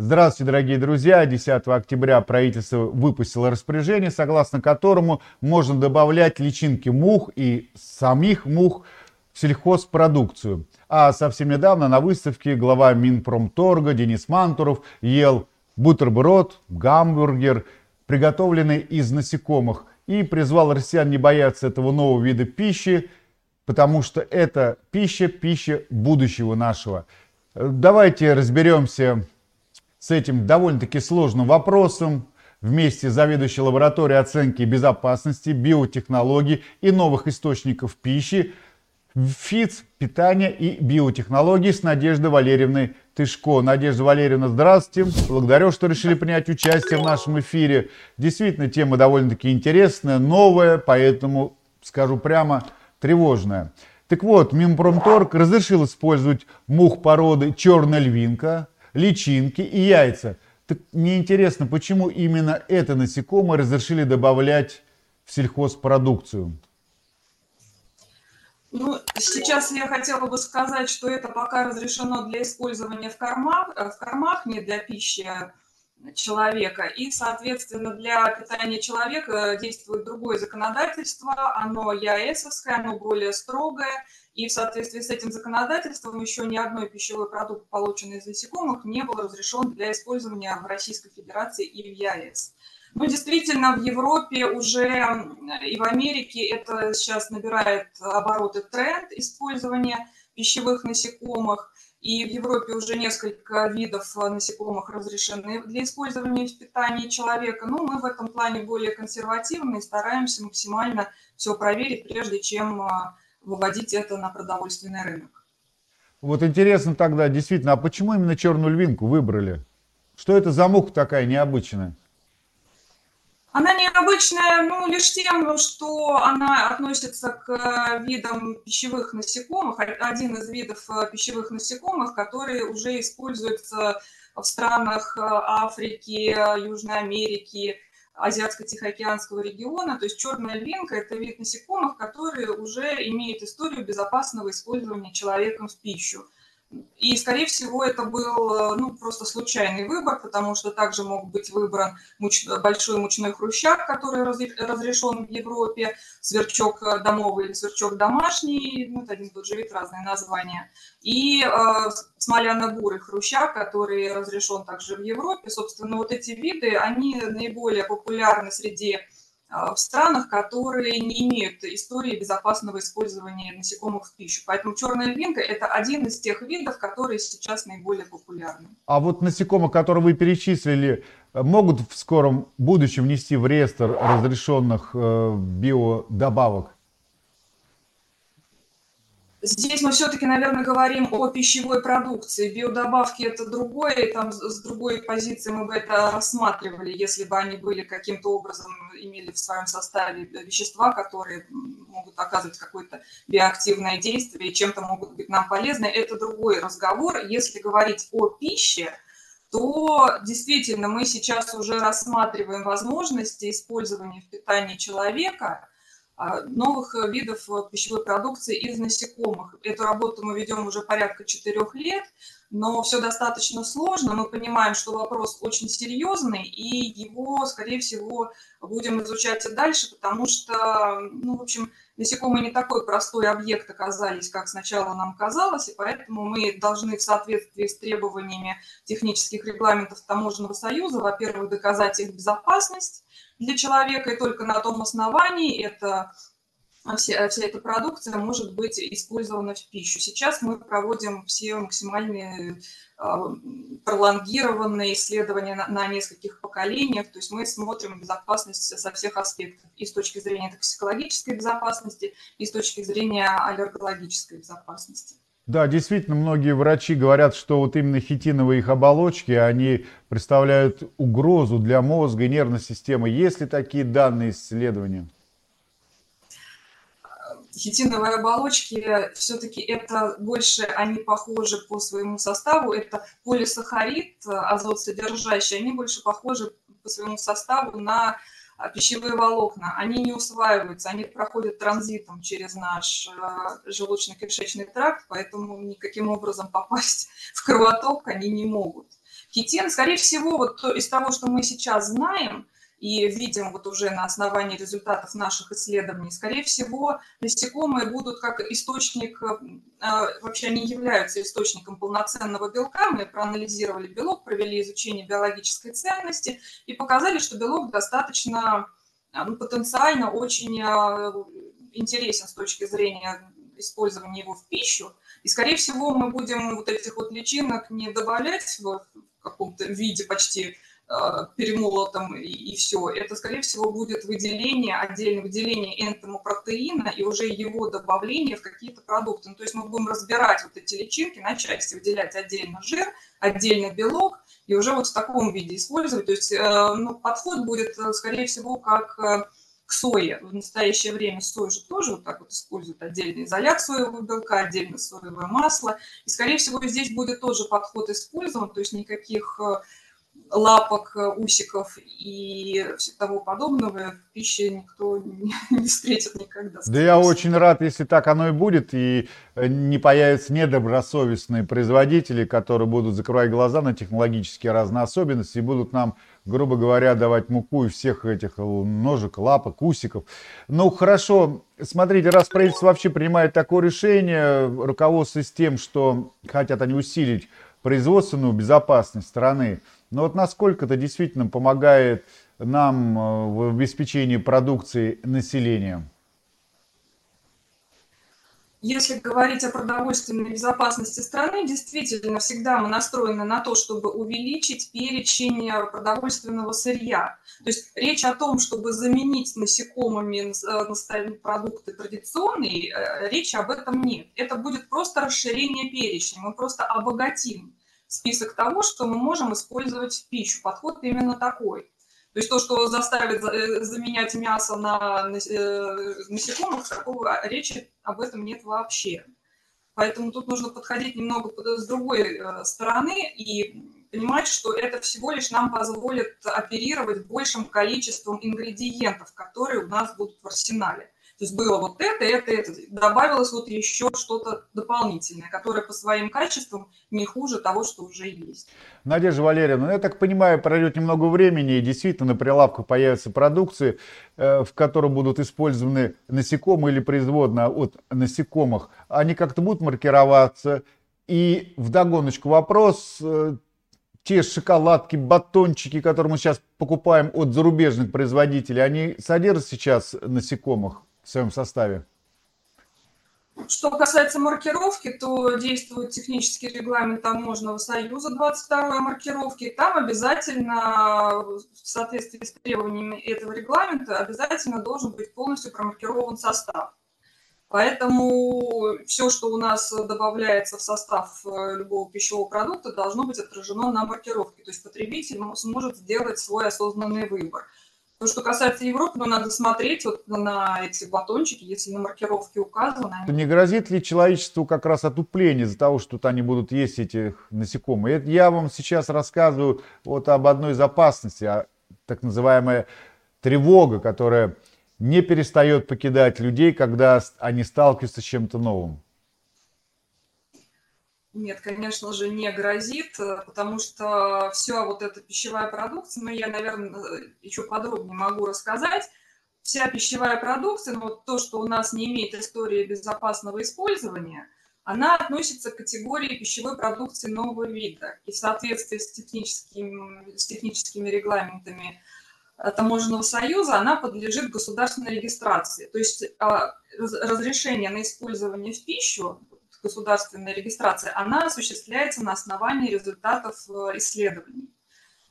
Здравствуйте, дорогие друзья! 10 октября правительство выпустило распоряжение, согласно которому можно добавлять личинки мух и самих мух в сельхозпродукцию. А совсем недавно на выставке глава Минпромторга Денис Мантуров ел бутерброд, гамбургер, приготовленный из насекомых, и призвал россиян не бояться этого нового вида пищи, потому что это пища, пища будущего нашего. Давайте разберемся с этим довольно-таки сложным вопросом вместе заведующей лабораторией оценки безопасности, биотехнологий и новых источников пищи ФИЦ, питания и биотехнологий с Надеждой Валерьевной Тышко. Надежда Валерьевна, здравствуйте. Благодарю, что решили принять участие в нашем эфире. Действительно, тема довольно-таки интересная, новая, поэтому, скажу прямо, тревожная. Так вот, Минпромторг разрешил использовать мух породы черная львинка – личинки и яйца. Так мне интересно, почему именно это насекомое разрешили добавлять в сельхозпродукцию? Ну, сейчас я хотела бы сказать, что это пока разрешено для использования в кормах, э, в кормах не для пищи человека. И, соответственно, для питания человека действует другое законодательство, оно ЯЭСовское, оно более строгое, и в соответствии с этим законодательством еще ни одной пищевой продукт, полученный из насекомых, не был разрешен для использования в Российской Федерации и в ЕАЭС. Ну, действительно, в Европе уже и в Америке это сейчас набирает обороты тренд использования пищевых насекомых. И в Европе уже несколько видов насекомых разрешены для использования в питании человека. Но мы в этом плане более консервативны и стараемся максимально все проверить, прежде чем а, выводить это на продовольственный рынок. Вот интересно тогда, действительно, а почему именно черную львинку выбрали? Что это за муха такая необычная? Она необычная, ну, лишь тем, что она относится к видам пищевых насекомых, один из видов э, пищевых насекомых, которые уже используются в странах э, Африки, Южной Америки, Азиатско-Тихоокеанского региона. То есть черная львинка – это вид насекомых, которые уже имеют историю безопасного использования человеком в пищу. И, скорее всего, это был э, ну, просто случайный выбор, потому что также мог быть выбран муч... большой мучной хрущак, который разрешен в Европе, сверчок э, домовый или сверчок домашний, ну, это один тот же вид, разные названия, и э, смоляно-бурый хрущак, который разрешен также в Европе. Собственно, вот эти виды, они наиболее популярны среди в странах, которые не имеют истории безопасного использования насекомых в пищу. Поэтому черная львинка – это один из тех видов, которые сейчас наиболее популярны. А вот насекомых, которые вы перечислили, могут в скором будущем внести в реестр разрешенных э, биодобавок? Здесь мы все-таки, наверное, говорим о пищевой продукции. Биодобавки – это другое, там с другой позиции мы бы это рассматривали, если бы они были каким-то образом, имели в своем составе вещества, которые могут оказывать какое-то биоактивное действие и чем-то могут быть нам полезны. Это другой разговор. Если говорить о пище, то действительно мы сейчас уже рассматриваем возможности использования в питании человека – новых э, видов э, пищевой продукции из насекомых. Эту работу мы ведем уже порядка четырех лет, но все достаточно сложно. Мы понимаем, что вопрос очень серьезный, и его, скорее всего, будем изучать и дальше, потому что, ну, в общем, насекомые не такой простой объект оказались, как сначала нам казалось, и поэтому мы должны в соответствии с требованиями технических регламентов Таможенного союза, во-первых, доказать их безопасность, для человека, и только на том основании это вся, вся эта продукция может быть использована в пищу. Сейчас мы проводим все максимальные э, пролонгированные исследования на, на нескольких поколениях, то есть мы смотрим безопасность со всех аспектов, и с точки зрения токсикологической безопасности, и с точки зрения аллергологической безопасности. Да, действительно, многие врачи говорят, что вот именно хитиновые их оболочки, они представляют угрозу для мозга и нервной системы. Есть ли такие данные исследования? Хитиновые оболочки, все-таки это больше, они похожи по своему составу, это полисахарид, азот содержащий, они больше похожи по своему составу на а пищевые волокна, они не усваиваются, они проходят транзитом через наш э, желудочно-кишечный тракт, поэтому никаким образом попасть в кровоток они не могут. хитин. Скорее всего, вот из того, что мы сейчас знаем, и видим вот уже на основании результатов наших исследований, скорее всего, насекомые будут как источник, э, вообще они являются источником полноценного белка. Мы проанализировали белок, провели изучение биологической ценности и показали, что белок достаточно э, ну, потенциально очень э, интересен с точки зрения использования его в пищу. И, скорее всего, мы будем вот этих вот личинок не добавлять в каком-то виде почти Э, перемолотом и, и все. Это, скорее всего, будет выделение, отдельное выделение энтомопротеина и уже его добавление в какие-то продукты. Ну, то есть мы будем разбирать вот эти личинки на части, выделять отдельно жир, отдельно белок и уже вот в таком виде использовать. То есть э, ну, подход будет, э, скорее всего, как к сое. В настоящее время сою же тоже вот так вот используют отдельно изолят соевого белка, отдельно соевое масло. И, скорее всего, здесь будет тоже подход использован, то есть никаких лапок, э, усиков и того подобного в пище никто не встретит никогда. Да я очень рад, если так оно и будет, и э, не появятся недобросовестные производители, которые будут закрывать глаза на технологические разные особенности и будут нам, грубо говоря, давать муку и всех этих ножек, лапок, усиков. Ну, хорошо, смотрите, раз правительство вообще принимает такое решение, руководствуясь тем, что хотят они усилить производственную безопасность страны, но вот насколько это действительно помогает нам э, в обеспечении продукции населения? Если говорить о продовольственной безопасности страны, действительно, всегда мы настроены на то, чтобы увеличить перечень продовольственного сырья. То есть речь о том, чтобы заменить насекомыми э, продукты традиционные, э, речи об этом нет. Это будет просто расширение перечня, мы просто обогатим список того, что мы можем использовать в пищу. Подход именно такой. То есть то, что заставит э, заменять мясо на э, насекомых, такого речи об этом нет вообще. Поэтому тут нужно подходить немного с другой э, стороны и понимать, что это всего лишь нам позволит оперировать большим количеством ингредиентов, которые у нас будут в арсенале. То есть было вот это, это, это. Добавилось вот еще что-то дополнительное, которое по своим качествам не хуже того, что уже есть. Надежда Валерьевна, ну, я так понимаю, пройдет немного времени, и действительно на прилавках появятся продукции, э, в которой будут использованы насекомые или производные от насекомых. Они как-то будут маркироваться. И вдогоночку вопрос, э, те шоколадки, батончики, которые мы сейчас покупаем от зарубежных производителей, они содержат сейчас насекомых? В своем составе? Что касается маркировки, то действует технический регламент таможенного союза 22 маркировки. Там обязательно, в соответствии с требованиями этого регламента, обязательно должен быть полностью промаркирован состав. Поэтому все, что у нас добавляется в состав э, любого пищевого продукта, должно быть отражено на маркировке. То есть потребитель сможет сделать свой осознанный выбор. То, что касается Европы, ну, надо смотреть вот на эти батончики, если на маркировке указано. Они... Не грозит ли человечеству как раз отупление из-за того, что тут они будут есть этих насекомых? Я вам сейчас рассказываю вот об одной из опасностей, а так называемая тревога, которая не перестает покидать людей, когда они сталкиваются с чем-то новым. Нет, конечно же, не грозит, э, потому что все вот эта пищевая продукция, ну, я, наверное, э, еще подробнее могу рассказать, вся пищевая продукция, ну, вот то, что у нас не имеет истории безопасного использования, она относится к категории пищевой продукции нового вида. И в соответствии с, техническим, с техническими регламентами э, Таможенного союза она подлежит государственной регистрации. То есть а, разрешение на использование в пищу государственной регистрации, она осуществляется на основании результатов э, исследований.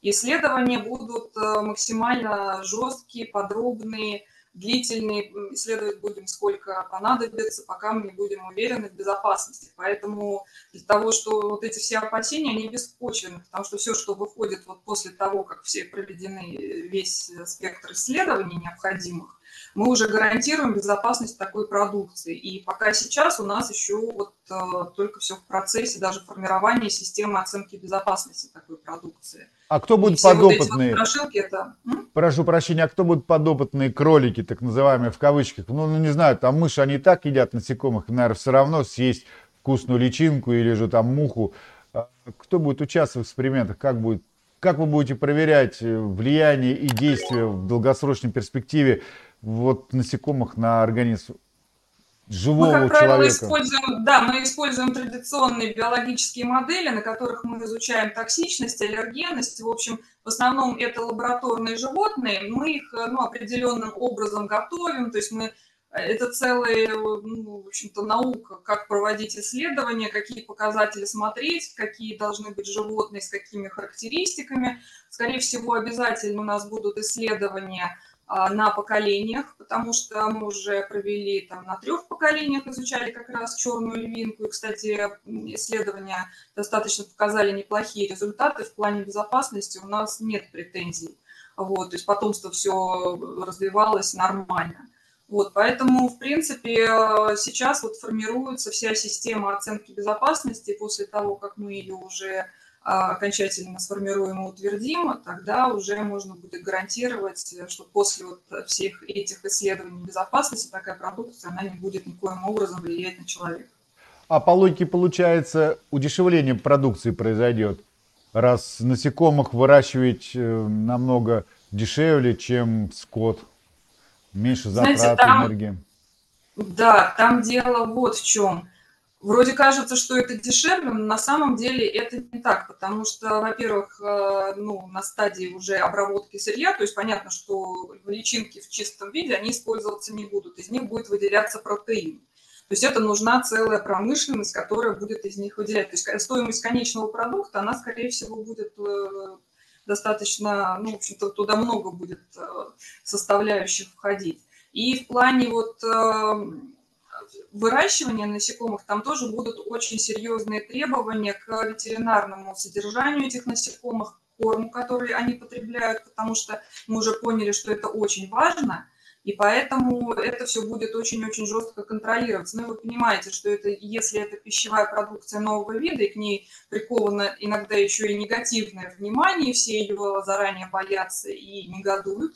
Исследования будут э, максимально жесткие, подробные, длительные. Исследовать будем сколько понадобится, пока мы не будем уверены в безопасности. Поэтому для того, что вот эти все опасения, они беспочвенны, потому что все, что выходит вот после того, как все проведены э, весь спектр исследований необходимых, мы уже гарантируем безопасность такой продукции. И пока сейчас у нас еще вот э, только все в процессе даже формирования системы оценки безопасности такой продукции. А кто будут подопытные? Вот вот это... Прошу прощения, а кто будут подопытные кролики, так называемые в кавычках? Ну, ну не знаю, там мыши, они так едят насекомых, наверное, все равно съесть вкусную личинку или же там муху А кто будет участвовать в экспериментах? Как, будет, как вы будете проверять э, влияние и действие в долгосрочной перспективе вот насекомых на организм живого мы, как правило, человека? Используем, да, мы используем традиционные биологические модели, на которых мы изучаем токсичность, аллергенность. В общем, в основном это лабораторные животные. Мы их ну, определенным образом готовим, то есть мы это целая, ну, в общем-то, наука, как проводить исследования, какие показатели смотреть, какие должны быть животные, с какими характеристиками. Скорее всего, обязательно у нас будут исследования на поколениях, потому что мы уже провели там на трех поколениях, изучали как раз черную львинку. И, кстати, исследования достаточно показали неплохие результаты в плане безопасности. У нас нет претензий. Вот, то есть потомство все развивалось нормально. Вот, поэтому, в принципе, сейчас вот формируется вся система оценки безопасности после того, как мы ее уже а, окончательно сформируем и утвердим, тогда уже можно будет гарантировать, что после вот всех этих исследований безопасности такая продукция, она не будет никоим образом влиять на человека. А по логике получается удешевление продукции произойдет, раз насекомых выращивать э, намного дешевле, чем скот, меньше затрат Знаете, там, энергии. Да, там дело вот в чем. Вроде кажется, что это дешевле, но на самом деле это не так, потому что, во-первых, э, ну, на стадии уже обработки сырья, то есть понятно, что личинки в чистом виде, они использоваться не будут, из них будет выделяться протеин. То есть это нужна целая промышленность, которая будет из них выделять. То есть стоимость конечного продукта, она, скорее всего, будет э, достаточно, ну, в общем-то, туда много будет э, составляющих входить. И в плане вот выращивания насекомых, там тоже будут очень серьезные требования к ветеринарному содержанию этих насекомых, корму, который они потребляют, потому что мы уже поняли, что это очень важно, и поэтому это все будет очень-очень жестко контролироваться. Ну, вы понимаете, что это, если это пищевая продукция нового вида, и к ней приковано иногда еще и негативное внимание, все ее заранее боятся и негодуют,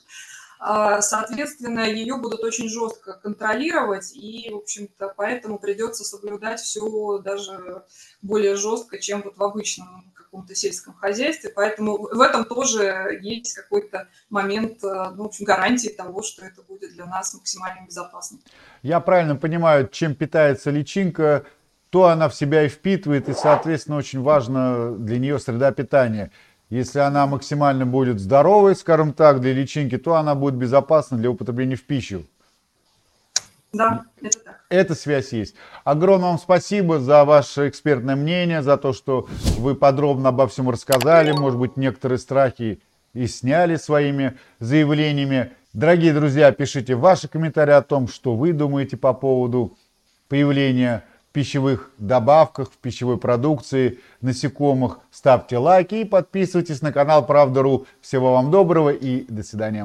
соответственно, ее будут очень жестко контролировать, и, в общем-то, поэтому придется соблюдать все даже более жестко, чем вот в обычном каком-то сельском хозяйстве. Поэтому в этом тоже есть какой-то момент э, ну, в общем, гарантии того, что это будет для нас максимально безопасно. Я правильно понимаю, чем питается личинка, то она в себя и впитывает, и, соответственно, очень важно для нее среда питания. Если она максимально будет здоровой, скажем так, для личинки, то она будет безопасна для употребления в пищу. Да, это так. Эта связь есть. Огромное вам спасибо за ваше экспертное мнение, за то, что вы подробно обо всем рассказали. Может быть, некоторые страхи и сняли своими заявлениями. Дорогие друзья, пишите ваши комментарии о том, что вы думаете по поводу появления пищевых добавках, в пищевой продукции, насекомых. Ставьте лайки и подписывайтесь на канал Правда.ру. Всего вам доброго и до свидания.